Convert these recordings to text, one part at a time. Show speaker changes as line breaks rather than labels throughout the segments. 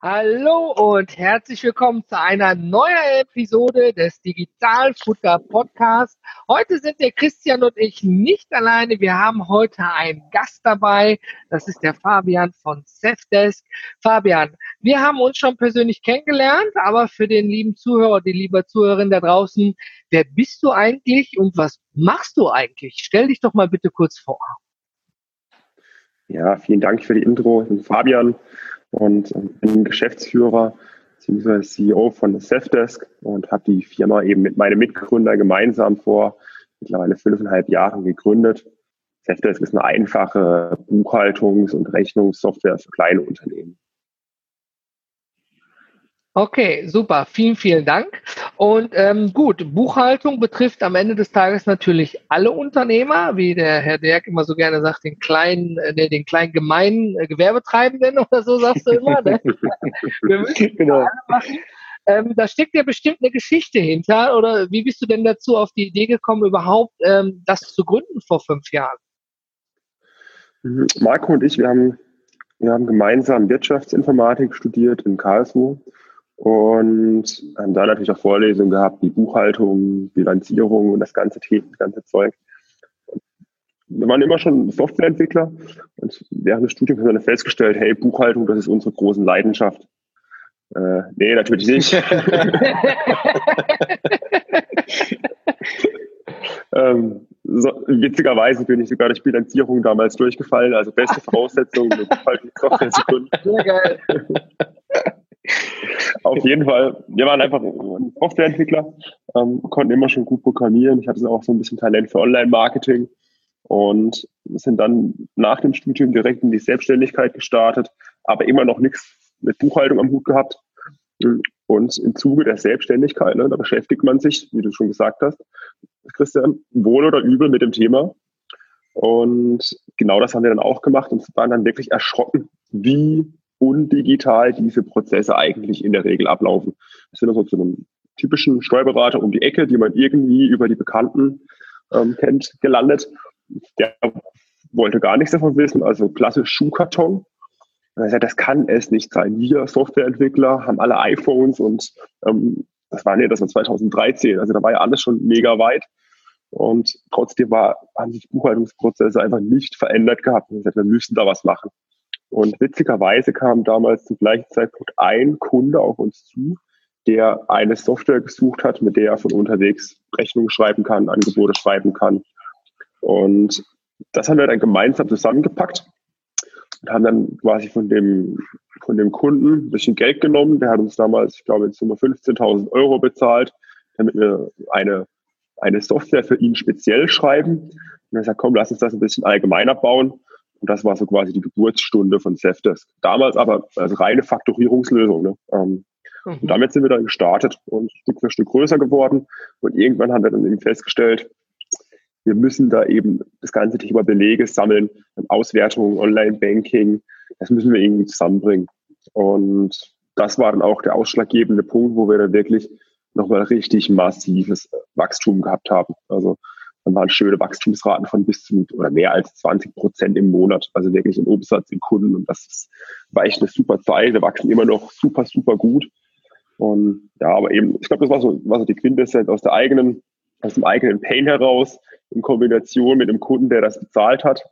Hallo und herzlich willkommen zu einer neuen Episode des Digitalfutter Podcasts. Heute sind der Christian und ich nicht alleine. Wir haben heute einen Gast dabei. Das ist der Fabian von Safdesk. Fabian, wir haben uns schon persönlich kennengelernt, aber für den lieben Zuhörer, die liebe Zuhörerin da draußen, wer bist du eigentlich und was machst du eigentlich? Stell dich doch mal bitte kurz vor.
Ja, vielen Dank für die Intro. Ich bin Fabian und bin Geschäftsführer bzw. CEO von Safdesk und habe die Firma eben mit meinem Mitgründer gemeinsam vor mittlerweile fünfeinhalb Jahren gegründet. Safdesk ist eine einfache Buchhaltungs- und Rechnungssoftware für kleine Unternehmen.
Okay, super. Vielen, vielen Dank. Und ähm, gut, Buchhaltung betrifft am Ende des Tages natürlich alle Unternehmer, wie der Herr Derk immer so gerne sagt, den kleinen, äh, den kleinen gemeinen äh, Gewerbetreibenden oder so sagst du immer. Ne? Wir müssen genau. alle machen. Ähm, da steckt ja bestimmt eine Geschichte hinter. Oder wie bist du denn dazu auf die Idee gekommen, überhaupt ähm, das zu gründen vor fünf Jahren?
Marco und ich, wir haben, wir haben gemeinsam Wirtschaftsinformatik studiert in Karlsruhe und haben da natürlich auch Vorlesungen gehabt, wie Buchhaltung, Bilanzierung und das ganze Thema, das ganze Zeug. Wir waren immer schon Softwareentwickler und während des Studiums haben wir festgestellt, hey, Buchhaltung, das ist unsere große Leidenschaft. Äh, nee, natürlich nicht. ähm, so, witzigerweise bin ich sogar durch Bilanzierung damals durchgefallen, also beste Voraussetzungen, eine Buchhaltungssoftware zu gründen. Sehr geil. Auf jeden Fall. Wir waren einfach Softwareentwickler, ähm, konnten immer schon gut programmieren. Ich hatte auch so ein bisschen Talent für Online-Marketing und sind dann nach dem Studium direkt in die Selbstständigkeit gestartet, aber immer noch nichts mit Buchhaltung am Hut gehabt. Und im Zuge der Selbstständigkeit, ne, da beschäftigt man sich, wie du schon gesagt hast, Christian, wohl oder übel mit dem Thema. Und genau das haben wir dann auch gemacht und waren dann wirklich erschrocken, wie undigital diese Prozesse eigentlich in der Regel ablaufen. Das sind also zu einem typischen Steuerberater um die Ecke, die man irgendwie über die Bekannten ähm, kennt, gelandet. Der wollte gar nichts davon wissen, also klassisch Schuhkarton. Er sagt, das kann es nicht sein. Wir Softwareentwickler haben alle iPhones und ähm, das war nee, das war 2013, also da war ja alles schon mega weit. Und trotzdem war, haben sich Buchhaltungsprozesse einfach nicht verändert gehabt. Er sagt, wir müssen da was machen. Und witzigerweise kam damals zum gleichen Zeitpunkt ein Kunde auf uns zu, der eine Software gesucht hat, mit der er von unterwegs Rechnungen schreiben kann, Angebote schreiben kann. Und das haben wir dann gemeinsam zusammengepackt und haben dann quasi von dem, von dem Kunden ein bisschen Geld genommen. Der hat uns damals, ich glaube, in Summe 15.000 Euro bezahlt, damit wir eine, eine Software für ihn speziell schreiben. Und er sagt, komm, lass uns das ein bisschen allgemeiner bauen. Und das war so quasi die Geburtsstunde von Safdesk. Damals aber als reine Faktorierungslösung. Ne? Ähm, mhm. Und damit sind wir dann gestartet und Stück für Stück größer geworden. Und irgendwann haben wir dann eben festgestellt, wir müssen da eben das ganze Thema Belege sammeln, Auswertungen, Online-Banking, das müssen wir irgendwie zusammenbringen. Und das war dann auch der ausschlaggebende Punkt, wo wir dann wirklich nochmal richtig massives Wachstum gehabt haben. Also dann waren schöne Wachstumsraten von bis zu oder mehr als 20 Prozent im Monat, also wirklich im Umsatz, in Kunden. Und das ist, war echt eine super Zeit. Wir wachsen immer noch super, super gut. Und ja, aber eben, ich glaube, das war so, war so die Quintessenz aus der eigenen, aus dem eigenen Pain heraus, in Kombination mit dem Kunden, der das bezahlt hat,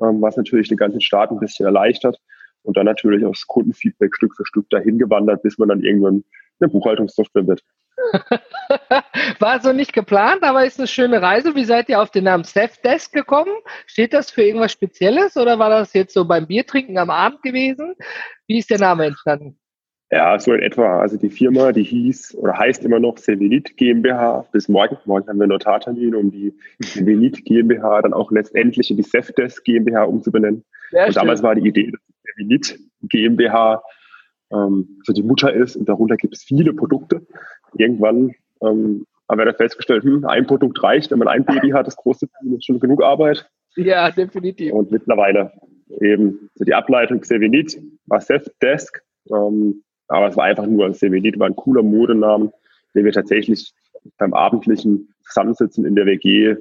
ähm, was natürlich den ganzen Start ein bisschen erleichtert. Und dann natürlich aus Kundenfeedback Stück für Stück dahin gewandert, bis man dann irgendwann eine Buchhaltungssoftware wird.
War so nicht geplant, aber ist eine schöne Reise. Wie seid ihr auf den Namen Desk gekommen? Steht das für irgendwas Spezielles oder war das jetzt so beim Biertrinken am Abend gewesen? Wie ist der Name entstanden?
Ja, so in etwa. Also die Firma, die hieß oder heißt immer noch Sevenit GmbH. Bis morgen. Morgen haben wir Notartermin, um die Sevenit GmbH dann auch letztendlich in die Safdesk GmbH umzubenennen. Sehr und damals war die Idee, dass Sevenit GmbH ähm, so die Mutter ist und darunter gibt es viele Produkte. Irgendwann ähm, haben wir dann festgestellt, hm, ein Produkt reicht, wenn man ein Baby hat, das große ist schon genug Arbeit.
Ja, definitiv.
Und mittlerweile eben so die Ableitung Sevenit war Desk, ähm, aber es war einfach nur Sevenit, war ein cooler Modenamen, den wir tatsächlich beim abendlichen Zusammensitzen in der WG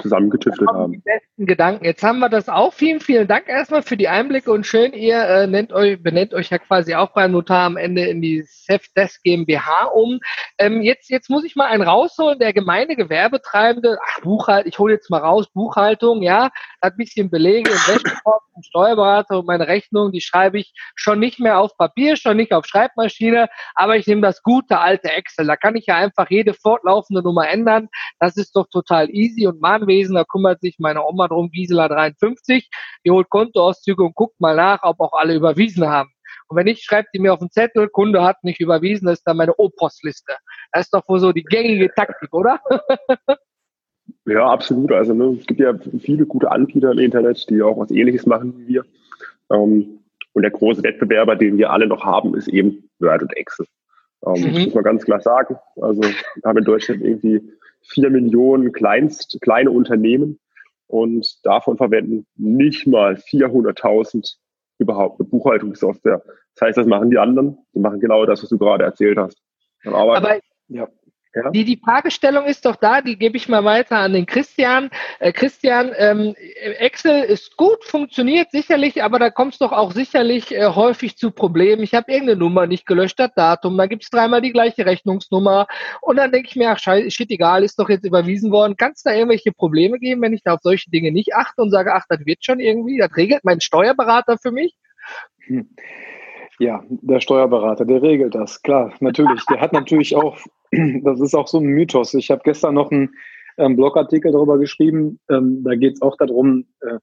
zusammengetüftelt haben. Die
besten Gedanken. Jetzt haben wir das auch. Vielen, vielen Dank erstmal für die Einblicke und schön, ihr äh, nennt euch, benennt euch ja quasi auch beim Notar am Ende in die Safdesk GmbH um. Ähm, jetzt, jetzt muss ich mal einen rausholen, der gemeine Gewerbetreibende, ach, Buchhaltung, ich hole jetzt mal raus, Buchhaltung, ja, hat ein bisschen Belege im Wäschekorb, Steuerberater und meine Rechnung, die schreibe ich schon nicht mehr auf Papier, schon nicht auf Schreibmaschine, aber ich nehme das gute alte Excel. Da kann ich ja einfach jede fortlaufende Nummer ändern. Das ist doch total easy und Mahnwesen, da kümmert sich meine Oma drum, Gisela 53, die holt Kontoauszüge und guckt mal nach, ob auch alle überwiesen haben. Und wenn nicht, schreibt die mir auf den Zettel, Kunde hat nicht überwiesen, das ist dann meine O-Postliste. Das ist doch wohl so die gängige Taktik, oder?
ja, absolut. Also ne, es gibt ja viele gute Anbieter im Internet, die auch was ähnliches machen wie wir. Ähm, und der große Wettbewerber, den wir alle noch haben, ist eben Word und Excel. Ähm, mhm. Das muss man ganz klar sagen. Also wir haben in Deutschland irgendwie vier Millionen Kleinst, kleine Unternehmen und davon verwenden nicht mal 400.000 überhaupt eine Buchhaltungssoftware. Das heißt, das machen die anderen. Die machen genau das, was du gerade erzählt hast.
Aber, Aber ja. Ja. Die, die Fragestellung ist doch da, die gebe ich mal weiter an den Christian. Äh, Christian, ähm, Excel ist gut, funktioniert sicherlich, aber da kommt es doch auch sicherlich äh, häufig zu Problemen. Ich habe irgendeine Nummer nicht gelöscht, das Datum, da gibt es dreimal die gleiche Rechnungsnummer und dann denke ich mir, ach scheiße, shit, egal, ist doch jetzt überwiesen worden. Kann es da irgendwelche Probleme geben, wenn ich da auf solche Dinge nicht achte und sage, ach, das wird schon irgendwie, das regelt mein Steuerberater für mich? Hm.
Ja, der Steuerberater, der regelt das, klar, natürlich. Der hat natürlich auch, das ist auch so ein Mythos. Ich habe gestern noch einen ähm, Blogartikel darüber geschrieben. Ähm, da geht es auch darum, äh,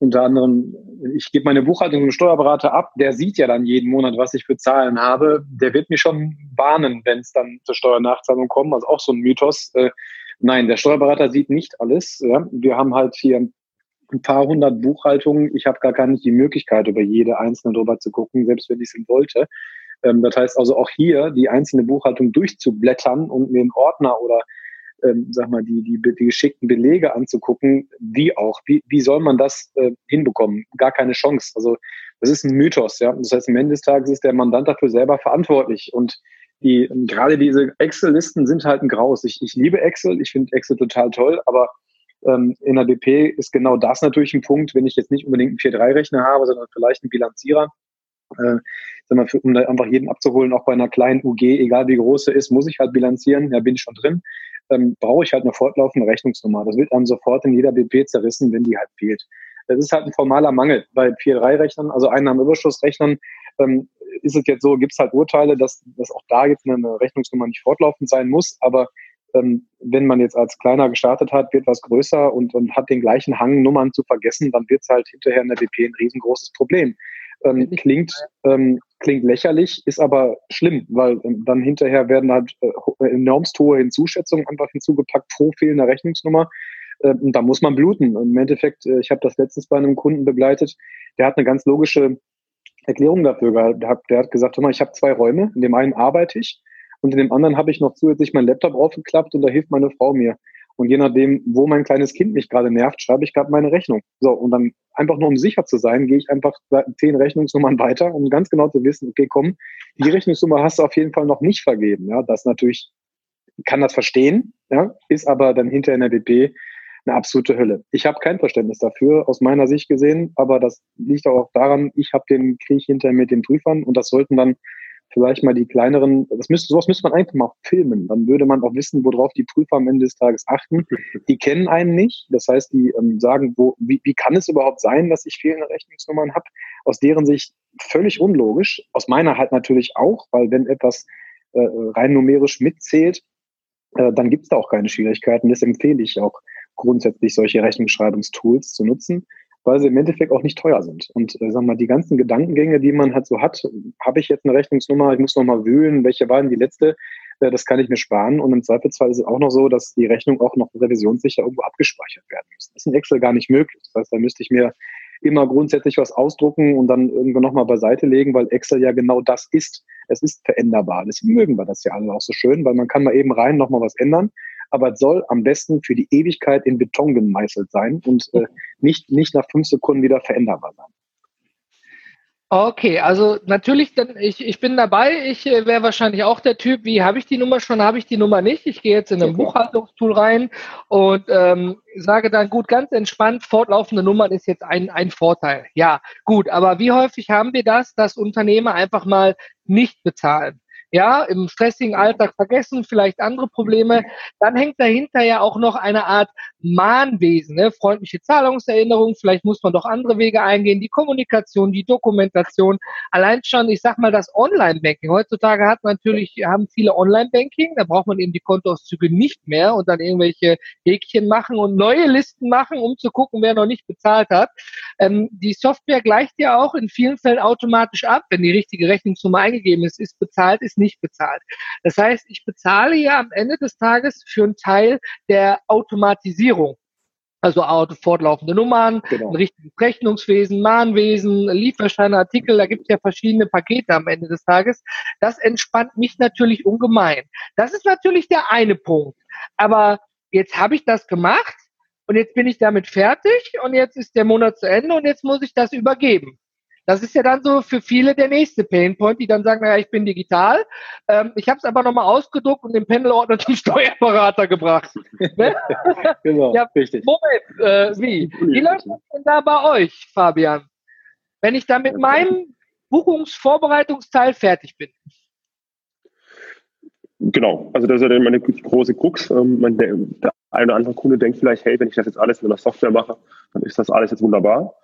unter anderem, ich gebe meine Buchhaltung dem Steuerberater ab, der sieht ja dann jeden Monat, was ich für Zahlen habe. Der wird mich schon warnen, wenn es dann zur Steuernachzahlung kommt. Also auch so ein Mythos. Äh, nein, der Steuerberater sieht nicht alles. Ja. Wir haben halt hier ein paar hundert Buchhaltungen. Ich habe gar, gar nicht die Möglichkeit, über jede einzelne drüber zu gucken, selbst wenn ich es wollte. Ähm, das heißt also auch hier die einzelne Buchhaltung durchzublättern und mir einen Ordner oder ähm, sag mal, die, die, die geschickten Belege anzugucken, wie auch, wie, wie soll man das äh, hinbekommen? Gar keine Chance. Also das ist ein Mythos, ja. Das heißt, am Ende des Tages ist der Mandant dafür selber verantwortlich. Und die, gerade diese Excel-Listen sind halt ein Graus. Ich, ich liebe Excel, ich finde Excel total toll, aber ähm, in der BP ist genau das natürlich ein Punkt, wenn ich jetzt nicht unbedingt einen 4-3-Rechner habe, sondern vielleicht einen Bilanzierer. Äh, mal, um da einfach jeden abzuholen, auch bei einer kleinen UG, egal wie groß sie ist, muss ich halt bilanzieren, da bin ich schon drin, ähm, brauche ich halt eine fortlaufende Rechnungsnummer. Das wird einem sofort in jeder BP zerrissen, wenn die halt fehlt. Das ist halt ein formaler Mangel. Bei 4-3-Rechnern, also Einnahmenüberschussrechnern, ähm, ist es jetzt so, gibt es halt Urteile, dass, dass auch da jetzt eine Rechnungsnummer nicht fortlaufend sein muss, aber ähm, wenn man jetzt als kleiner gestartet hat, wird was größer und, und hat den gleichen Hang, Nummern zu vergessen, dann wird es halt hinterher in der BP ein riesengroßes Problem. Ähm, klingt, ähm, klingt lächerlich, ist aber schlimm, weil ähm, dann hinterher werden halt äh, enormst hohe Hinzuschätzungen einfach hinzugepackt pro fehlender Rechnungsnummer. Äh, und da muss man bluten. Und Im Endeffekt, äh, ich habe das letztens bei einem Kunden begleitet, der hat eine ganz logische Erklärung dafür gehabt. Der hat, der hat gesagt, hör mal, ich habe zwei Räume, in dem einen arbeite ich und in dem anderen habe ich noch zusätzlich meinen Laptop aufgeklappt und da hilft meine Frau mir. Und je nachdem, wo mein kleines Kind mich gerade nervt, schreibe ich gerade meine Rechnung. So, und dann einfach nur um sicher zu sein, gehe ich einfach zehn Rechnungsnummern weiter, um ganz genau zu wissen, okay, komm, die Rechnungsnummer hast du auf jeden Fall noch nicht vergeben. Ja, das natürlich kann das verstehen, ja, ist aber dann hinter in der BP eine absolute Hölle. Ich habe kein Verständnis dafür, aus meiner Sicht gesehen, aber das liegt auch daran, ich habe den Krieg hinter mit den Prüfern und das sollten dann vielleicht mal die kleineren, das müsste, sowas müsste man einfach mal filmen. Dann würde man auch wissen, worauf die Prüfer am Ende des Tages achten. Die kennen einen nicht. Das heißt, die ähm, sagen, wo, wie, wie kann es überhaupt sein, dass ich fehlende Rechnungsnummern habe? Aus deren Sicht völlig unlogisch. Aus meiner halt natürlich auch, weil wenn etwas äh, rein numerisch mitzählt, äh, dann gibt es da auch keine Schwierigkeiten. Das empfehle ich auch grundsätzlich, solche Rechnungsschreibungstools zu nutzen weil sie im Endeffekt auch nicht teuer sind. Und äh, sag mal, die ganzen Gedankengänge, die man halt so hat, habe ich jetzt eine Rechnungsnummer, ich muss nochmal wühlen, welche war denn die letzte, äh, das kann ich mir sparen. Und im Zweifelsfall ist es auch noch so, dass die Rechnung auch noch revisionssicher irgendwo abgespeichert werden muss. Das ist in Excel gar nicht möglich. Das heißt, da müsste ich mir immer grundsätzlich was ausdrucken und dann irgendwo nochmal beiseite legen, weil Excel ja genau das ist. Es ist veränderbar. Deswegen mögen wir das ja alle auch so schön, weil man kann mal eben rein nochmal was ändern aber es soll am besten für die Ewigkeit in Beton gemeißelt sein und äh, nicht, nicht nach fünf Sekunden wieder veränderbar sein.
Okay, also natürlich, dann ich, ich bin dabei. Ich äh, wäre wahrscheinlich auch der Typ, wie habe ich die Nummer schon, habe ich die Nummer nicht. Ich gehe jetzt in ein. Buchhaltungstool rein und ähm, sage dann, gut, ganz entspannt, fortlaufende Nummern ist jetzt ein, ein Vorteil. Ja, gut, aber wie häufig haben wir das, dass Unternehmer einfach mal nicht bezahlen? Ja, im stressigen Alltag vergessen, vielleicht andere Probleme, dann hängt dahinter ja auch noch eine Art Mahnwesen, ne? freundliche Zahlungserinnerung, vielleicht muss man doch andere Wege eingehen, die Kommunikation, die Dokumentation, allein schon, ich sag mal, das Online-Banking. Heutzutage hat natürlich, haben viele Online-Banking, da braucht man eben die Kontoauszüge nicht mehr und dann irgendwelche Häkchen machen und neue Listen machen, um zu gucken, wer noch nicht bezahlt hat. Ähm, die Software gleicht ja auch in vielen Fällen automatisch ab, wenn die richtige Rechnungsnummer eingegeben ist, ist bezahlt, ist nicht bezahlt. Das heißt, ich bezahle ja am Ende des Tages für einen Teil der Automatisierung. Also fortlaufende Nummern, genau. ein richtiges Rechnungswesen, Mahnwesen, Lieferscheine, Artikel, da gibt es ja verschiedene Pakete am Ende des Tages. Das entspannt mich natürlich ungemein. Das ist natürlich der eine Punkt. Aber jetzt habe ich das gemacht und jetzt bin ich damit fertig und jetzt ist der Monat zu Ende und jetzt muss ich das übergeben. Das ist ja dann so für viele der nächste Painpoint, die dann sagen, naja, ich bin digital. Ähm, ich habe es aber nochmal ausgedruckt und den Pendelordner zum Steuerberater gebracht. Ne? genau, ja, richtig. Moment, äh, wie? Wie läuft das denn da bei euch, Fabian? Wenn ich da mit meinem Buchungsvorbereitungsteil fertig bin.
Genau, also das ist ja dann meine große Krux. Ähm, der, eine oder andere Kunde denkt vielleicht, hey, wenn ich das jetzt alles mit einer Software mache, dann ist das alles jetzt wunderbar.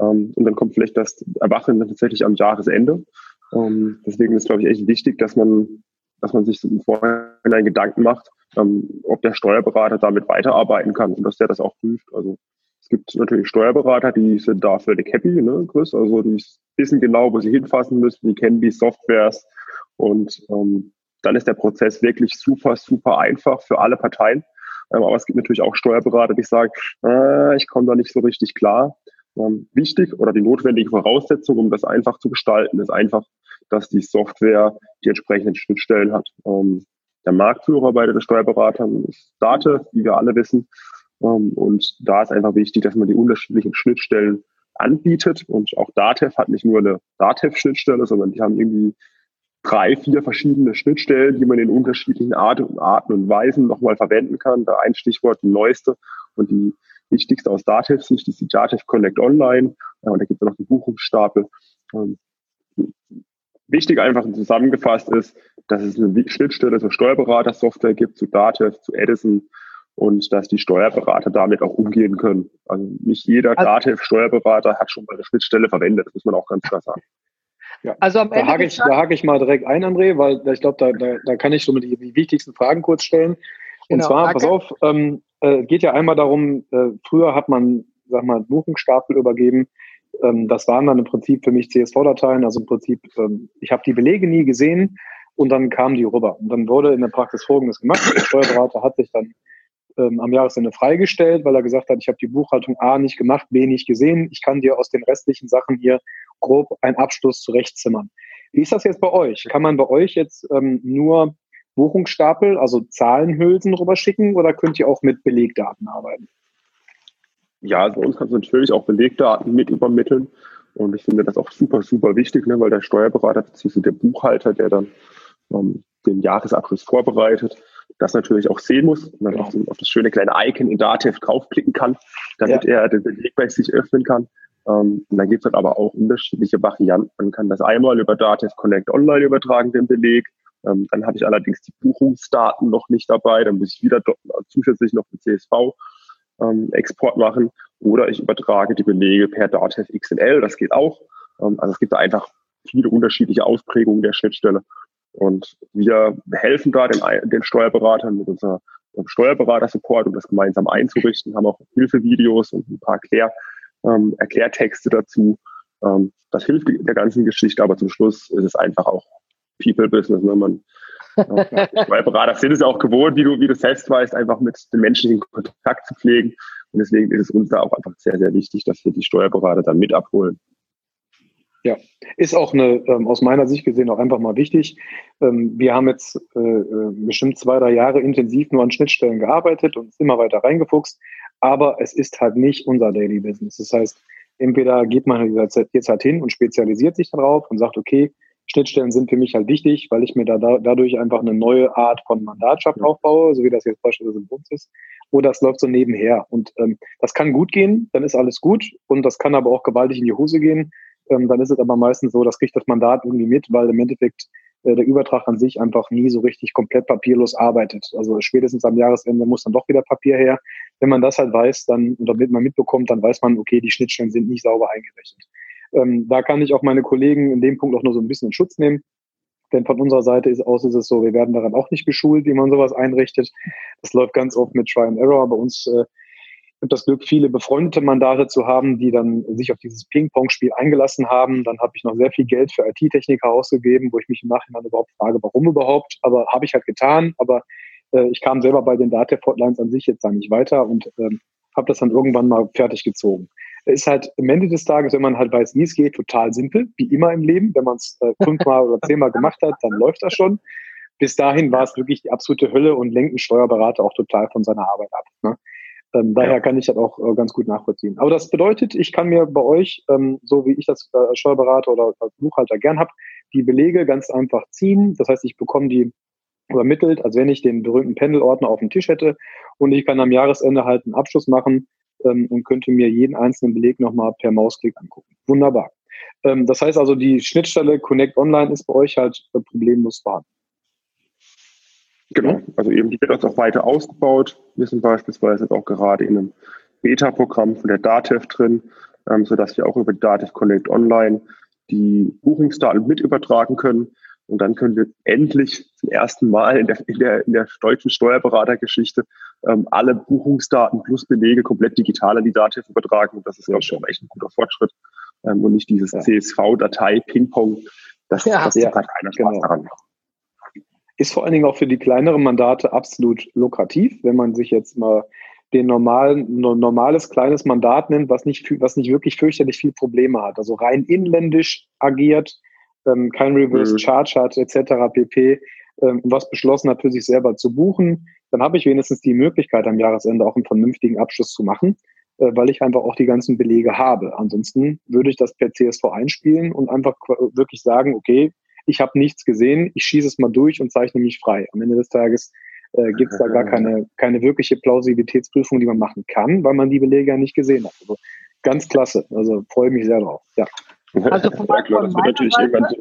Ähm, und dann kommt vielleicht das Erwachen tatsächlich am Jahresende. Ähm, deswegen ist, glaube ich, echt wichtig, dass man, dass man sich im Vorhinein Gedanken macht, ähm, ob der Steuerberater damit weiterarbeiten kann und dass der das auch prüft. Also es gibt natürlich Steuerberater, die sind da völlig happy, ne, Chris? Also die wissen genau, wo sie hinfassen müssen, die kennen die Softwares und ähm, dann ist der Prozess wirklich super, super einfach für alle Parteien. Ähm, aber es gibt natürlich auch Steuerberater, die sagen, äh, ich komme da nicht so richtig klar. Ähm, wichtig oder die notwendige Voraussetzung, um das einfach zu gestalten, ist einfach, dass die Software die entsprechenden Schnittstellen hat. Ähm, der Marktführer bei den Steuerberatern ist Date, wie wir alle wissen. Ähm, und da ist einfach wichtig, dass man die unterschiedlichen Schnittstellen anbietet. Und auch Datev hat nicht nur eine Datev-Schnittstelle, sondern die haben irgendwie drei, vier verschiedene Schnittstellen, die man in unterschiedlichen Arten, und Weisen nochmal verwenden kann. Da ein Stichwort, die neueste und die wichtigste aus Datev-Sicht ist die Datev Connect Online. und da gibt es noch den Buchungsstapel. Ähm, wichtig einfach zusammengefasst ist, dass es eine Schnittstelle zur Steuerberater-Software gibt, zu Datev, zu Edison und dass die Steuerberater damit auch umgehen können. Also nicht jeder also, Datev-Steuerberater hat schon mal eine Schnittstelle verwendet, das muss man auch ganz klar sagen.
Ja. Also am Ende da hake ich, da hake ich mal direkt ein, André, weil ich glaube, da, da, da kann ich so die, die wichtigsten Fragen kurz stellen. Und genau, zwar, pass auf, ähm, äh, geht ja einmal darum, äh, früher hat man, sag mal, Buchungsstapel übergeben. Ähm, das waren dann im Prinzip für mich CSV-Dateien, also im Prinzip, ähm, ich habe die Belege nie gesehen und dann kamen die rüber. Und dann wurde in der Praxis Folgendes gemacht. Der Steuerberater hat sich dann ähm, am Jahresende freigestellt, weil er gesagt hat, ich habe die Buchhaltung A nicht gemacht, B nicht gesehen. Ich kann dir aus den restlichen Sachen hier grob einen Abschluss zurechtzimmern. Wie ist das jetzt bei euch? Kann man bei euch jetzt ähm, nur Buchungsstapel, also Zahlenhülsen rüberschicken oder könnt ihr auch mit Belegdaten arbeiten?
Ja, also bei uns kannst du natürlich auch Belegdaten mit übermitteln. Und ich finde das auch super, super wichtig, ne, weil der Steuerberater bzw. der Buchhalter, der dann ähm, den Jahresabschluss vorbereitet, das natürlich auch sehen muss und dann genau. auf, auf, das schöne kleine Icon in Datev draufklicken kann, damit ja. er den Beleg bei sich öffnen kann. Ähm, und dann gibt es halt aber auch unterschiedliche Varianten. Man kann das einmal über Datev Connect Online übertragen, den Beleg. Ähm, dann habe ich allerdings die Buchungsdaten noch nicht dabei. Dann muss ich wieder zusätzlich noch den CSV-Export ähm, machen. Oder ich übertrage die Belege per Datev XML. Das geht auch. Ähm, also es gibt da einfach viele unterschiedliche Ausprägungen der Schnittstelle. Und wir helfen da den, den Steuerberatern mit unserem Steuerberater-Support, um das gemeinsam einzurichten, haben auch Hilfevideos und ein paar Erklär, ähm, Erklärtexte dazu. Ähm, das hilft der ganzen Geschichte, aber zum Schluss ist es einfach auch People-Business. Ne? Man, äh, Steuerberater sind es auch gewohnt, wie du, wie du selbst weißt, einfach mit den menschlichen Kontakt zu pflegen. Und deswegen ist es uns da auch einfach sehr, sehr wichtig, dass wir die Steuerberater dann mit abholen.
Ja, ist auch eine, ähm, aus meiner Sicht gesehen auch einfach mal wichtig. Ähm, wir haben jetzt äh, äh bestimmt zwei, drei Jahre intensiv nur an Schnittstellen gearbeitet und immer weiter reingefuchst, aber es ist halt nicht unser Daily Business. Das heißt, Entweder geht man jetzt halt hin und spezialisiert sich darauf und sagt, okay, Schnittstellen sind für mich halt wichtig, weil ich mir da, da dadurch einfach eine neue Art von Mandatschaft aufbaue, so wie das jetzt beispielsweise im Bund ist. Oder es läuft so nebenher. Und ähm, das kann gut gehen, dann ist alles gut. Und das kann aber auch gewaltig in die Hose gehen. Ähm, dann ist es aber meistens so, das kriegt das Mandat irgendwie mit, weil im Endeffekt äh, der Übertrag an sich einfach nie so richtig komplett papierlos arbeitet. Also spätestens am Jahresende muss dann doch wieder Papier her. Wenn man das halt weiß, dann, oder damit man mitbekommt, dann weiß man, okay, die Schnittstellen sind nicht sauber eingerechnet. Ähm, da kann ich auch meine Kollegen in dem Punkt auch nur so ein bisschen in Schutz nehmen. Denn von unserer Seite ist aus ist es so, wir werden daran auch nicht geschult, wie man sowas einrichtet. Das läuft ganz oft mit Try and Error. Bei uns äh, habe das Glück, viele befreundete Mandate zu haben, die dann sich auf dieses Ping-Pong-Spiel eingelassen haben. Dann habe ich noch sehr viel Geld für IT-Techniker ausgegeben, wo ich mich im Nachhinein überhaupt frage, warum überhaupt. Aber habe ich halt getan. Aber äh, ich kam selber bei den Data-Hotlines an sich jetzt da nicht weiter und ähm, habe das dann irgendwann mal fertig gezogen. Ist halt am Ende des Tages, wenn man halt weiß, wie es geht, total simpel, wie immer im Leben. Wenn man es äh, fünfmal oder zehnmal gemacht hat, dann läuft das schon. Bis dahin war es wirklich die absolute Hölle und lenkt ein Steuerberater auch total von seiner Arbeit ab. Ne? Ähm, daher kann ich das auch äh, ganz gut nachvollziehen. Aber das bedeutet, ich kann mir bei euch, ähm, so wie ich das äh, Steuerberater oder als Buchhalter gern habe, die Belege ganz einfach ziehen. Das heißt, ich bekomme die übermittelt, als wenn ich den berühmten Pendelordner auf dem Tisch hätte und ich kann am Jahresende halt einen Abschluss machen ähm, und könnte mir jeden einzelnen Beleg nochmal per Mausklick angucken. Wunderbar. Ähm, das heißt also, die Schnittstelle Connect Online ist bei euch halt äh, problemlos vorhanden.
Genau, also eben die wird jetzt auch weiter ausgebaut. Wir sind beispielsweise jetzt auch gerade in einem Beta-Programm von der DATEV drin, ähm, sodass wir auch über die DATEV Connect Online die Buchungsdaten mit übertragen können. Und dann können wir endlich zum ersten Mal in der, in der, in der deutschen Steuerberatergeschichte ähm, alle Buchungsdaten plus Belege komplett digital an die DATEV übertragen. Und das ist, glaube ich, schon echt ein guter Fortschritt. Ähm, und nicht dieses ja. CSV-Datei-Ping-Pong. Das, ja, das ja, hat keiner Spaß genau. daran.
Ist vor allen Dingen auch für die kleineren Mandate absolut lukrativ, wenn man sich jetzt mal den normalen, normales kleines Mandat nimmt, was nicht, was nicht wirklich fürchterlich viel Probleme hat. Also rein inländisch agiert, ähm, kein Reverse mhm. Charge hat, etc. pp. Ähm, was beschlossen hat, für sich selber zu buchen, dann habe ich wenigstens die Möglichkeit, am Jahresende auch einen vernünftigen Abschluss zu machen, äh, weil ich einfach auch die ganzen Belege habe. Ansonsten würde ich das per CSV einspielen und einfach wirklich sagen, okay, ich habe nichts gesehen, ich schieße es mal durch und zeichne mich frei. Am Ende des Tages äh, gibt es da gar keine, keine wirkliche Plausibilitätsprüfung, die man machen kann, weil man die Belege ja nicht gesehen hat. Also ganz klasse. Also freue mich sehr drauf. Ja.
Also von, ja, klar, von, meiner, Seite,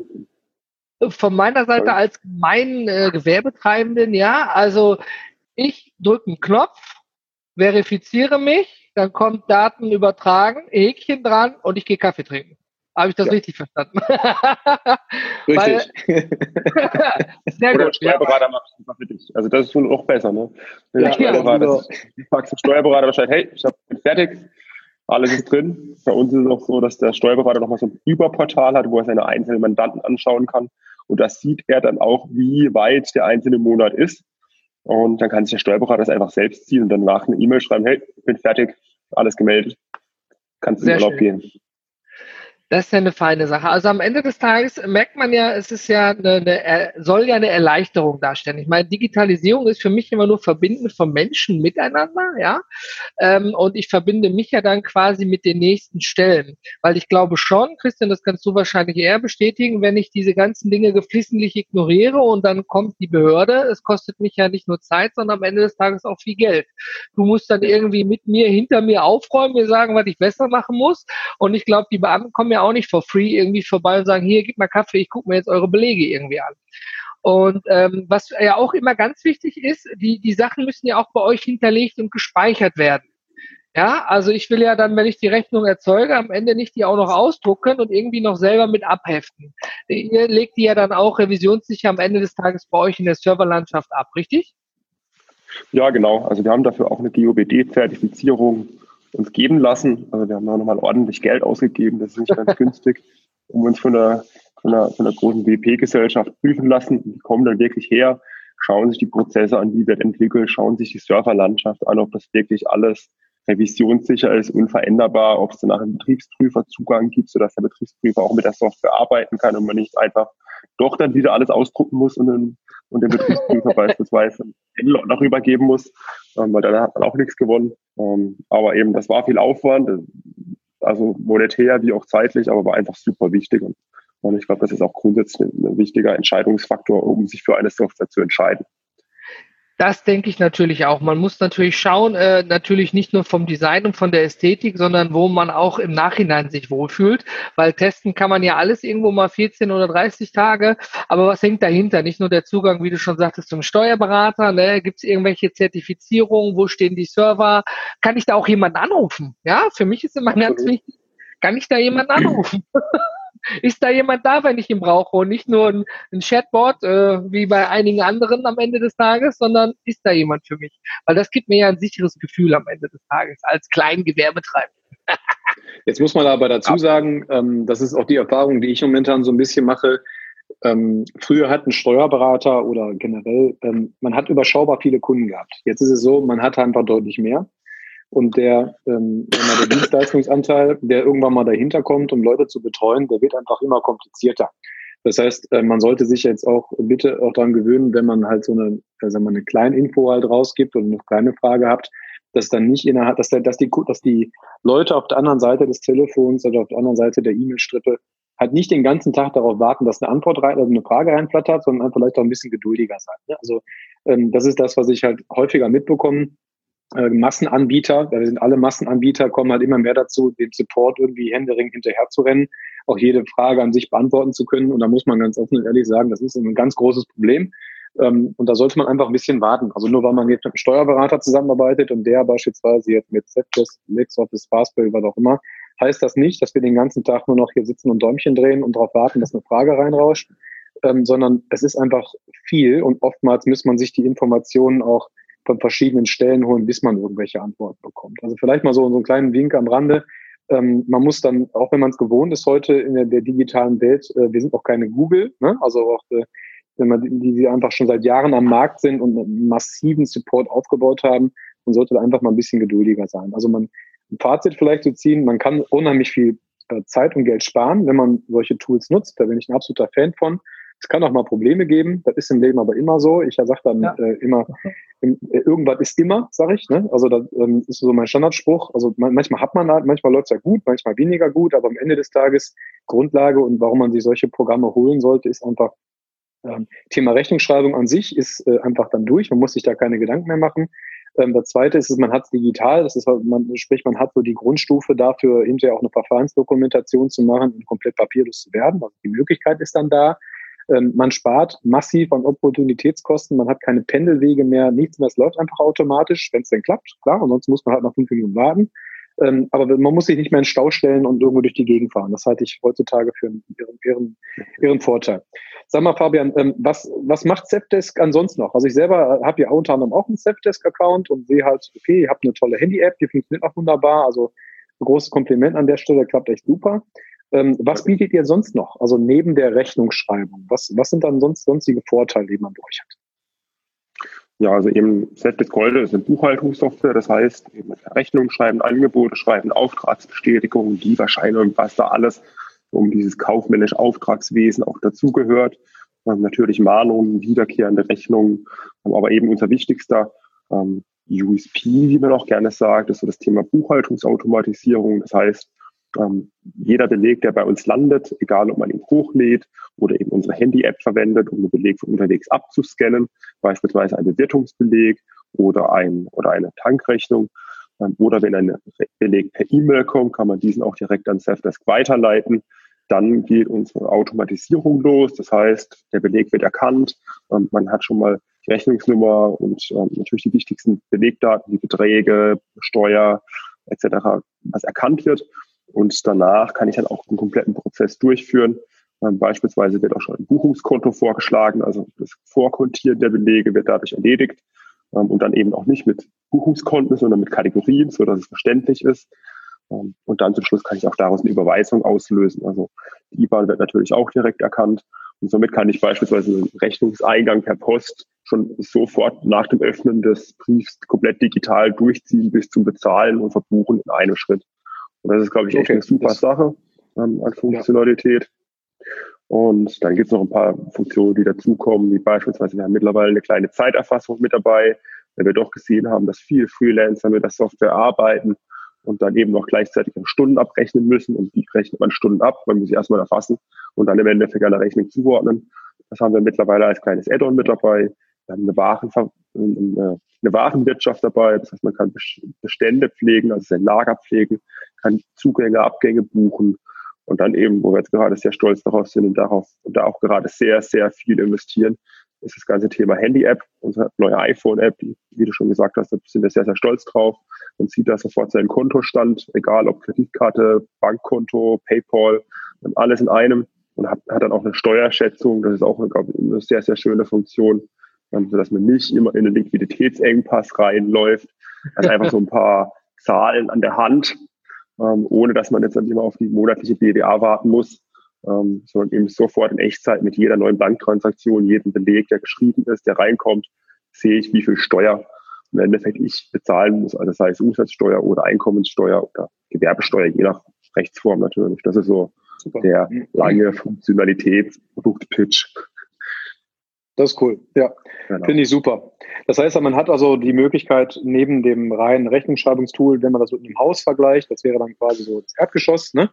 von meiner Seite als mein äh, Gewerbetreibenden, ja, also ich drücke einen Knopf, verifiziere mich, dann kommt Daten übertragen, Häkchen dran und ich gehe Kaffee trinken. Habe ich das ja. richtig verstanden?
richtig. sehr Oder gut. Steuerberater macht es einfach für dich. Also das ist wohl auch besser, ne? ja, Steuerberater, ja, du fragst den Steuerberater wahrscheinlich, hey, ich bin fertig, alles ist drin. Bei uns ist es auch so, dass der Steuerberater nochmal so ein Überportal hat, wo er seine einzelnen Mandanten anschauen kann. Und da sieht er dann auch, wie weit der einzelne Monat ist. Und dann kann sich der Steuerberater das einfach selbst ziehen und danach eine E-Mail schreiben, hey, bin fertig, alles gemeldet, kannst in den Urlaub gehen.
Das ist ja eine feine Sache. Also am Ende des Tages merkt man ja, es ist ja eine, eine, soll ja eine Erleichterung darstellen. Ich meine, Digitalisierung ist für mich immer nur Verbinden von Menschen miteinander, ja. Ähm, und ich verbinde mich ja dann quasi mit den nächsten Stellen. Weil ich glaube schon, Christian, das kannst du wahrscheinlich eher bestätigen, wenn ich diese ganzen Dinge geflissentlich ignoriere und dann kommt die Behörde, es kostet mich ja nicht nur Zeit, sondern am Ende des Tages auch viel Geld. Du musst dann irgendwie mit mir, hinter mir aufräumen, mir sagen, was ich besser machen muss. Und ich glaube, die Beamten kommen ja auch nicht for free irgendwie vorbei und sagen, hier, gib mal Kaffee, ich gucke mir jetzt eure Belege irgendwie an. Und ähm, was ja auch immer ganz wichtig ist, die, die Sachen müssen ja auch bei euch hinterlegt und gespeichert werden. Ja, also ich will ja dann, wenn ich die Rechnung erzeuge, am Ende nicht die auch noch ausdrucken und irgendwie noch selber mit abheften. Ihr legt die ja dann auch revisionssicher am Ende des Tages bei euch in der Serverlandschaft ab, richtig?
Ja, genau. Also wir haben dafür auch eine GOBD-Zertifizierung uns geben lassen. Also wir haben da nochmal ordentlich Geld ausgegeben, das ist nicht ganz günstig, um uns von der, von einer, von einer großen WP-Gesellschaft prüfen lassen. Die kommen dann wirklich her, schauen sich die Prozesse an, wie wird entwickelt, schauen sich die Serverlandschaft an, ob das wirklich alles revisionssicher ist, unveränderbar, ob es danach einen Betriebsprüfer Zugang gibt, sodass der Betriebsprüfer auch mit der Software arbeiten kann und man nicht einfach doch dann wieder alles ausdrucken muss und, den, und den Betriebsprüfer beispielsweise noch übergeben muss, ähm, weil dann hat man auch nichts gewonnen. Ähm, aber eben, das war viel Aufwand. also monetär wie auch zeitlich, aber war einfach super wichtig. Und, und ich glaube, das ist auch grundsätzlich ein wichtiger Entscheidungsfaktor, um sich für eine Software zu entscheiden.
Das denke ich natürlich auch. Man muss natürlich schauen, äh, natürlich nicht nur vom Design und von der Ästhetik, sondern wo man auch im Nachhinein sich wohlfühlt, weil testen kann man ja alles irgendwo mal 14 oder 30 Tage, aber was hängt dahinter? Nicht nur der Zugang, wie du schon sagtest, zum Steuerberater, ne? gibt es irgendwelche Zertifizierungen, wo stehen die Server? Kann ich da auch jemanden anrufen? Ja, für mich ist immer ganz wichtig, kann ich da jemanden anrufen? ist da jemand da, wenn ich ihn brauche und nicht nur ein, ein Chatbot äh, wie bei einigen anderen am Ende des Tages, sondern ist da jemand für mich? Weil das gibt mir ja ein sicheres Gefühl am Ende des Tages als kleinen Gewerbetreiber.
Jetzt muss man aber dazu sagen, ähm, das ist auch die Erfahrung, die ich momentan so ein bisschen mache. Ähm, früher hat ein Steuerberater oder generell, ähm, man hat überschaubar viele Kunden gehabt. Jetzt ist es so, man hat einfach deutlich mehr und der, ähm, der Dienstleistungsanteil, der irgendwann mal dahinter kommt, um Leute zu betreuen, der wird einfach immer komplizierter. Das heißt, äh, man sollte sich jetzt auch bitte auch daran gewöhnen, wenn man halt so eine, äh, sagen wir, eine kleine Info halt rausgibt und eine kleine Frage habt, dass dann nicht innerhalb, dass, dass die, dass die Leute auf der anderen Seite des Telefons oder auf der anderen Seite der E-Mail-Strippe halt nicht den ganzen Tag darauf warten, dass eine Antwort rein, also eine Frage reinflattert, sondern vielleicht auch ein bisschen geduldiger sein. Ne? Also ähm, das ist das, was ich halt häufiger mitbekomme äh, Massenanbieter, wir sind alle Massenanbieter, kommen halt immer mehr dazu, dem Support irgendwie händeringend hinterher zu rennen, auch jede Frage an sich beantworten zu können. Und da muss man ganz offen und ehrlich sagen, das ist ein ganz großes Problem. Ähm, und da sollte man einfach ein bisschen warten. Also nur weil man jetzt mit einem Steuerberater zusammenarbeitet und der beispielsweise jetzt mit Zeptos, LexOffice, Fastbill, was auch immer, heißt das nicht, dass wir den ganzen Tag nur noch hier sitzen und Däumchen drehen und darauf warten, dass eine Frage reinrauscht, ähm, sondern es ist einfach viel und oftmals muss man sich die Informationen auch von verschiedenen Stellen holen, bis man irgendwelche Antworten bekommt. Also vielleicht mal so, so einen kleinen Wink am Rande. Ähm, man muss dann, auch wenn man es gewohnt ist heute in der, der digitalen Welt, äh, wir sind auch keine Google, ne? also auch äh, wenn man die, die einfach schon seit Jahren am Markt sind und einen massiven Support aufgebaut haben, man sollte einfach mal ein bisschen geduldiger sein. Also man ein Fazit vielleicht zu ziehen, man kann unheimlich viel äh, Zeit und Geld sparen, wenn man solche Tools nutzt. Da bin ich ein absoluter Fan von. Es kann auch mal Probleme geben, das ist im Leben aber immer so. Ich sage dann ja. äh, immer, im, äh, irgendwas ist immer, sage ich. Ne? Also das ähm, ist so mein Standardspruch. Also man, manchmal hat man halt, manchmal läuft es ja gut, manchmal weniger gut, aber am Ende des Tages Grundlage und warum man sich solche Programme holen sollte, ist einfach ähm, Thema Rechnungsschreibung an sich ist äh, einfach dann durch. Man muss sich da keine Gedanken mehr machen. Ähm, das zweite ist, man hat es digital, das ist halt, man, sprich, man hat so die Grundstufe dafür, hinterher auch eine Verfahrensdokumentation zu machen und komplett papierlos zu werden. Also die Möglichkeit ist dann da. Ähm, man spart massiv an Opportunitätskosten, man hat keine Pendelwege mehr, nichts mehr, es läuft einfach automatisch, wenn es denn klappt, klar, und sonst muss man halt noch fünf Minuten warten. Ähm, aber man muss sich nicht mehr in Stau stellen und irgendwo durch die Gegend fahren. Das halte ich heutzutage für einen ihren, ihren, Vorteil. Sag mal, Fabian, ähm, was, was macht Zepdesk ansonsten noch? Also ich selber habe ja unter anderem auch einen Zepdesk-Account und sehe halt, okay, ihr habt eine tolle Handy-App, die funktioniert auch wunderbar. Also ein großes Kompliment an der Stelle, klappt echt super. Ähm, was bietet ihr sonst noch? Also neben der Rechnungsschreibung, was, was sind dann sonst sonstige Vorteile, die man bei euch hat?
Ja, also eben Set Golde ist eine Buchhaltungssoftware, das heißt eben Rechnung schreiben, Angebote schreiben, Auftragsbestätigung, Lieferscheine was da alles um dieses kaufmännische Auftragswesen auch dazugehört. Ähm, natürlich Mahnungen, wiederkehrende Rechnungen, ähm, aber eben unser wichtigster ähm, USP, wie man auch gerne sagt, ist so das Thema Buchhaltungsautomatisierung. Das heißt, ähm, jeder Beleg, der bei uns landet, egal ob man ihn hochlädt oder eben unsere Handy-App verwendet, um den Beleg von unterwegs abzuscannen, beispielsweise ein Bewirtungsbeleg oder, ein, oder eine Tankrechnung, ähm, oder wenn ein Beleg per E-Mail kommt, kann man diesen auch direkt an Safdesk weiterleiten. Dann geht unsere Automatisierung los. Das heißt, der Beleg wird erkannt. Ähm, man hat schon mal die Rechnungsnummer und ähm, natürlich die wichtigsten Belegdaten, die Beträge, Steuer etc., was erkannt wird. Und danach kann ich dann auch den kompletten Prozess durchführen. Ähm, beispielsweise wird auch schon ein Buchungskonto vorgeschlagen, also das Vorkontieren der Belege wird dadurch erledigt ähm, und dann eben auch nicht mit Buchungskonten, sondern mit Kategorien, so dass es verständlich ist. Ähm, und dann zum Schluss kann ich auch daraus eine Überweisung auslösen. Also die IBAN wird natürlich auch direkt erkannt. Und somit kann ich beispielsweise einen Rechnungseingang per Post schon sofort nach dem Öffnen des Briefs komplett digital durchziehen bis zum Bezahlen und Verbuchen in einem Schritt. Und das ist, glaube ich, echt okay. eine super Sache ähm, an Funktionalität. Ja. Und dann gibt es noch ein paar Funktionen, die dazukommen, wie beispielsweise, wir haben mittlerweile eine kleine Zeiterfassung mit dabei, weil wir doch gesehen haben, dass viele Freelancer mit der Software arbeiten und dann eben noch gleichzeitig Stunden abrechnen müssen und die rechnet man Stunden ab, man muss sie erstmal erfassen und dann im Endeffekt eine Rechnung zuordnen. Das haben wir mittlerweile als kleines Add-on mit dabei. Wir haben eine, Waren, eine Warenwirtschaft dabei, das heißt, man kann Bestände pflegen, also sein Lager pflegen, kann Zugänge, Abgänge buchen und dann eben, wo wir jetzt gerade sehr stolz darauf sind und darauf und da auch gerade sehr, sehr viel investieren, ist das ganze Thema Handy-App, unsere neue iPhone-App, wie du schon gesagt hast, da sind wir sehr, sehr stolz drauf. Man sieht da sofort seinen Kontostand, egal ob Kreditkarte, Bankkonto, PayPal, alles in einem und hat, hat dann auch eine Steuerschätzung. Das ist auch eine, ich, eine sehr, sehr schöne Funktion, ähm, sodass man nicht immer in einen Liquiditätsengpass reinläuft. Also einfach so ein paar Zahlen an der Hand, ähm, ohne dass man jetzt dann immer auf die monatliche BDA warten muss, ähm, sondern eben sofort in Echtzeit mit jeder neuen Banktransaktion, jedem Beleg, der geschrieben ist, der reinkommt, sehe ich, wie viel Steuer im Endeffekt ich bezahlen muss, also sei es Umsatzsteuer oder Einkommenssteuer oder Gewerbesteuer, je nach Rechtsform natürlich. Das ist so Super. der mhm. lange Funktionalität, Produktpitch.
Das ist cool, ja. Genau. Finde ich super. Das heißt, man hat also die Möglichkeit, neben dem reinen Rechnungsschreibungstool, wenn man das mit einem Haus vergleicht, das wäre dann quasi so das Erdgeschoss, ne?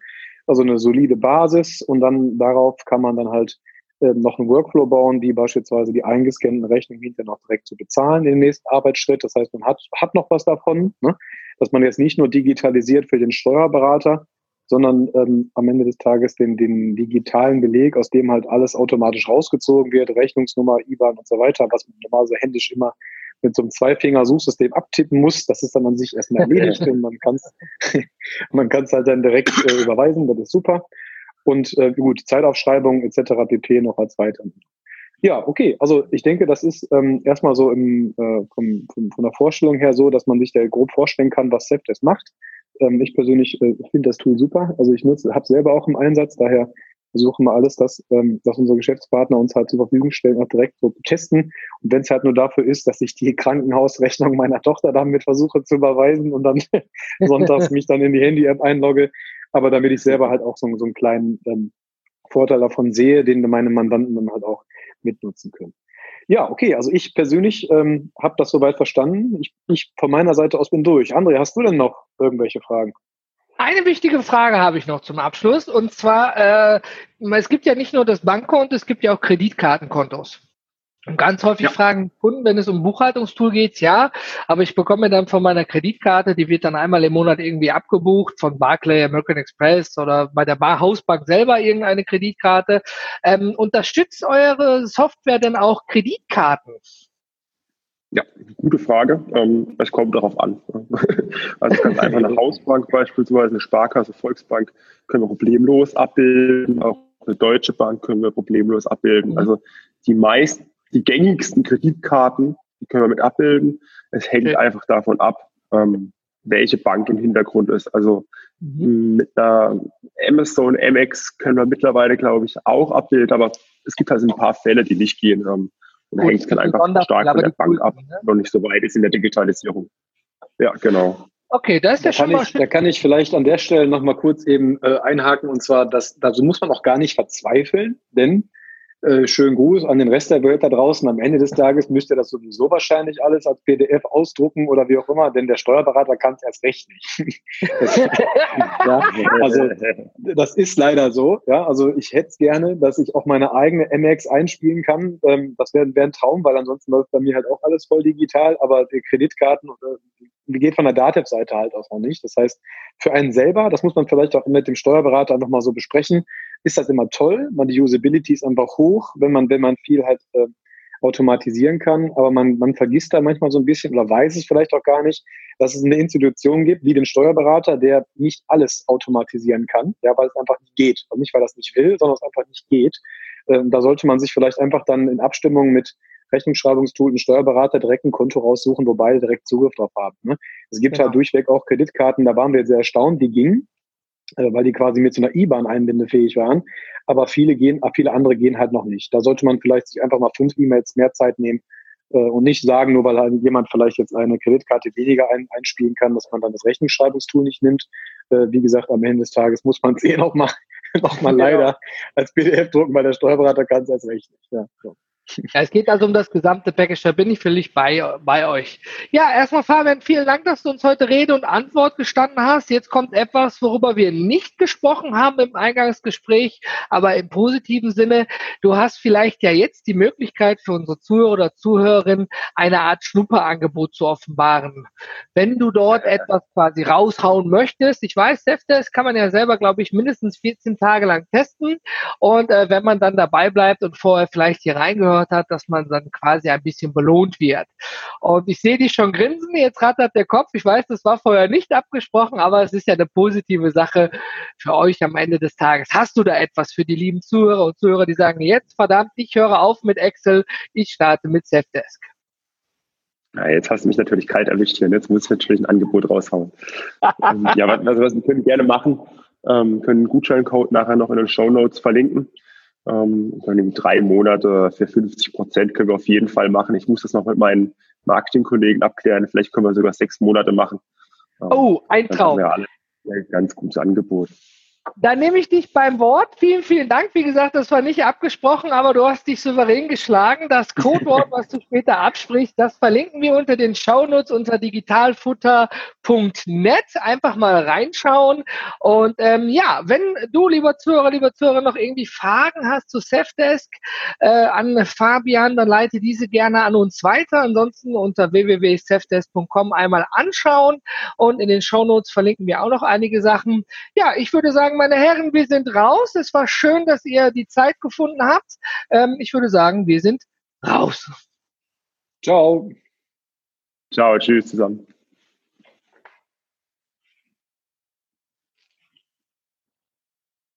also eine solide Basis und dann darauf kann man dann halt äh, noch einen Workflow bauen, wie beispielsweise die eingescannten Rechnungen hinterher noch direkt zu bezahlen im nächsten Arbeitsschritt. Das heißt, man hat, hat noch was davon, ne? dass man jetzt nicht nur digitalisiert für den Steuerberater, sondern ähm, am Ende des Tages den, den digitalen Beleg, aus dem halt alles automatisch rausgezogen wird, Rechnungsnummer, IBAN und so weiter, was man normalerweise händisch immer mit so einem Zweifinger-Suchsystem abtippen muss. Das ist dann an sich erstmal erledigt und man kann es man kann's halt dann direkt äh, überweisen, das ist super. Und äh, gut, Zeitaufschreibung etc. pp. noch als weiter. Ja, okay. Also ich denke, das ist ähm, erstmal so im, äh, vom, vom, von der Vorstellung her so, dass man sich da grob vorstellen kann, was Safdesk macht. Ähm, ich persönlich äh, finde das Tool super. Also ich nutze, habe selber auch im Einsatz, daher versuchen wir alles, dass, ähm, dass unsere Geschäftspartner uns halt zur Verfügung stellen, auch direkt so testen. Und wenn es halt nur dafür ist, dass ich die Krankenhausrechnung meiner Tochter damit versuche zu überweisen und dann sonntags mich dann in die Handy-App einlogge, aber damit ich selber halt auch so, so einen kleinen ähm, Vorteil davon sehe, den meine Mandanten dann halt auch mitnutzen können. Ja, okay, also ich persönlich ähm, habe das soweit verstanden. Ich, ich von meiner Seite aus bin durch. André, hast du denn noch irgendwelche Fragen?
Eine wichtige Frage habe ich noch zum Abschluss. Und zwar, äh, es gibt ja nicht nur das Bankkonto, es gibt ja auch Kreditkartenkontos. Und ganz häufig ja. fragen Kunden, wenn es um Buchhaltungstool geht, ja, aber ich bekomme dann von meiner Kreditkarte, die wird dann einmal im Monat irgendwie abgebucht von Barclay, American Express oder bei der Bar Hausbank selber irgendeine Kreditkarte. Ähm, unterstützt eure Software denn auch Kreditkarten?
Ja, gute Frage. Ähm, es kommt darauf an. Also ganz einfach eine Hausbank beispielsweise, eine Sparkasse, Volksbank können wir problemlos abbilden. Auch eine Deutsche Bank können wir problemlos abbilden. Mhm. Also die meisten die gängigsten Kreditkarten, die können wir mit abbilden. Es hängt okay. einfach davon ab, ähm, welche Bank im Hintergrund ist. Also mhm. mit einer Amazon MX können wir mittlerweile, glaube ich, auch abbilden, aber es gibt halt ein paar Fälle, die nicht gehen. Ähm, und hängt es dann einfach stark von der Bank ab, ne? noch nicht so weit ist in der Digitalisierung. Ja, genau.
Okay, da ist ja schon mal. Ich, da kann ich vielleicht an der Stelle nochmal kurz eben äh, einhaken und zwar, dass da so muss man auch gar nicht verzweifeln, denn äh, schönen Gruß an den Rest der Welt da draußen. Am Ende des Tages müsst ihr das sowieso wahrscheinlich alles als PDF ausdrucken oder wie auch immer, denn der Steuerberater kann es erst recht nicht. ja, also das ist leider so. Ja, also ich hätte es gerne, dass ich auch meine eigene MX einspielen kann. Ähm, das wäre wär ein Traum, weil ansonsten läuft bei mir halt auch alles voll digital, aber die Kreditkarten die geht von der Datev-Seite halt auch noch nicht. Das heißt, für einen selber, das muss man vielleicht auch mit dem Steuerberater nochmal so besprechen, ist das immer toll. Man, die Usability ist einfach hoch, wenn man, wenn man viel halt äh, automatisieren kann. Aber man, man vergisst da manchmal so ein bisschen oder weiß es vielleicht auch gar nicht, dass es eine Institution gibt, wie den Steuerberater, der nicht alles automatisieren kann, ja, weil es einfach nicht geht. Und nicht, weil das nicht will, sondern es einfach nicht geht. Ähm, da sollte man sich vielleicht einfach dann in Abstimmung mit Rechnungsschreibungstool, einen Steuerberater direkt ein Konto raussuchen, wo beide direkt Zugriff drauf haben. Ne? Es gibt genau. halt durchweg auch Kreditkarten, da waren wir sehr erstaunt, die gingen, weil die quasi mit so einer IBAN einbindefähig waren. Aber viele gehen, äh, viele andere gehen halt noch nicht. Da sollte man vielleicht sich einfach mal fünf E-Mails mehr Zeit nehmen äh, und nicht sagen, nur weil halt jemand vielleicht jetzt eine Kreditkarte weniger ein, einspielen kann, dass man dann das Rechnungsschreibungstool nicht nimmt. Äh, wie gesagt, am Ende des Tages muss man es eh noch mal, noch mal leider als PDF drucken, weil der Steuerberater kann es als recht nicht. Ja, so.
Ja, es geht also um das gesamte Package, da bin ich völlig bei, bei euch. Ja, erstmal Fabian, vielen Dank, dass du uns heute Rede und Antwort gestanden hast. Jetzt kommt etwas, worüber wir nicht gesprochen haben im Eingangsgespräch, aber im positiven Sinne. Du hast vielleicht ja jetzt die Möglichkeit für unsere Zuhörer oder Zuhörerinnen eine Art Schnupperangebot zu offenbaren. Wenn du dort etwas quasi raushauen möchtest, ich weiß, Deftest kann man ja selber, glaube ich, mindestens 14 Tage lang testen und äh, wenn man dann dabei bleibt und vorher vielleicht hier reingehört, gehört hat, dass man dann quasi ein bisschen belohnt wird. Und ich sehe dich schon grinsen, jetzt rattert der Kopf. Ich weiß, das war vorher nicht abgesprochen, aber es ist ja eine positive Sache für euch am Ende des Tages. Hast du da etwas für die lieben Zuhörer und Zuhörer, die sagen, jetzt verdammt, ich höre auf mit Excel, ich starte mit Safdesk?
Ja, jetzt hast du mich natürlich kalt erwischt hier. Jetzt muss ich natürlich ein Angebot raushauen. ja, was, was, wir können gerne machen, ähm, können einen Gutscheincode nachher noch in den Show Notes verlinken. Ähm, dann drei Monate für 50 Prozent können wir auf jeden Fall machen. Ich muss das noch mit meinen Marketingkollegen abklären. Vielleicht können wir sogar sechs Monate machen.
Ähm, oh, ein Traum.
Dann haben wir alle ein ganz gutes Angebot.
Dann nehme ich dich beim Wort. Vielen, vielen Dank. Wie gesagt, das war nicht abgesprochen, aber du hast dich souverän geschlagen. Das Codewort, was du später absprichst, das verlinken wir unter den Shownotes unter digitalfutter.net. Einfach mal reinschauen. Und ähm, ja, wenn du, lieber Zuhörer, lieber Zuhörer, noch irgendwie Fragen hast zu Safdesk äh, an Fabian, dann leite diese gerne an uns weiter. Ansonsten unter www.safdesk.com einmal anschauen. Und in den Shownotes verlinken wir auch noch einige Sachen. Ja, ich würde sagen, meine Herren, wir sind raus. Es war schön, dass ihr die Zeit gefunden habt. Ähm, ich würde sagen, wir sind raus.
Ciao.
Ciao, tschüss zusammen.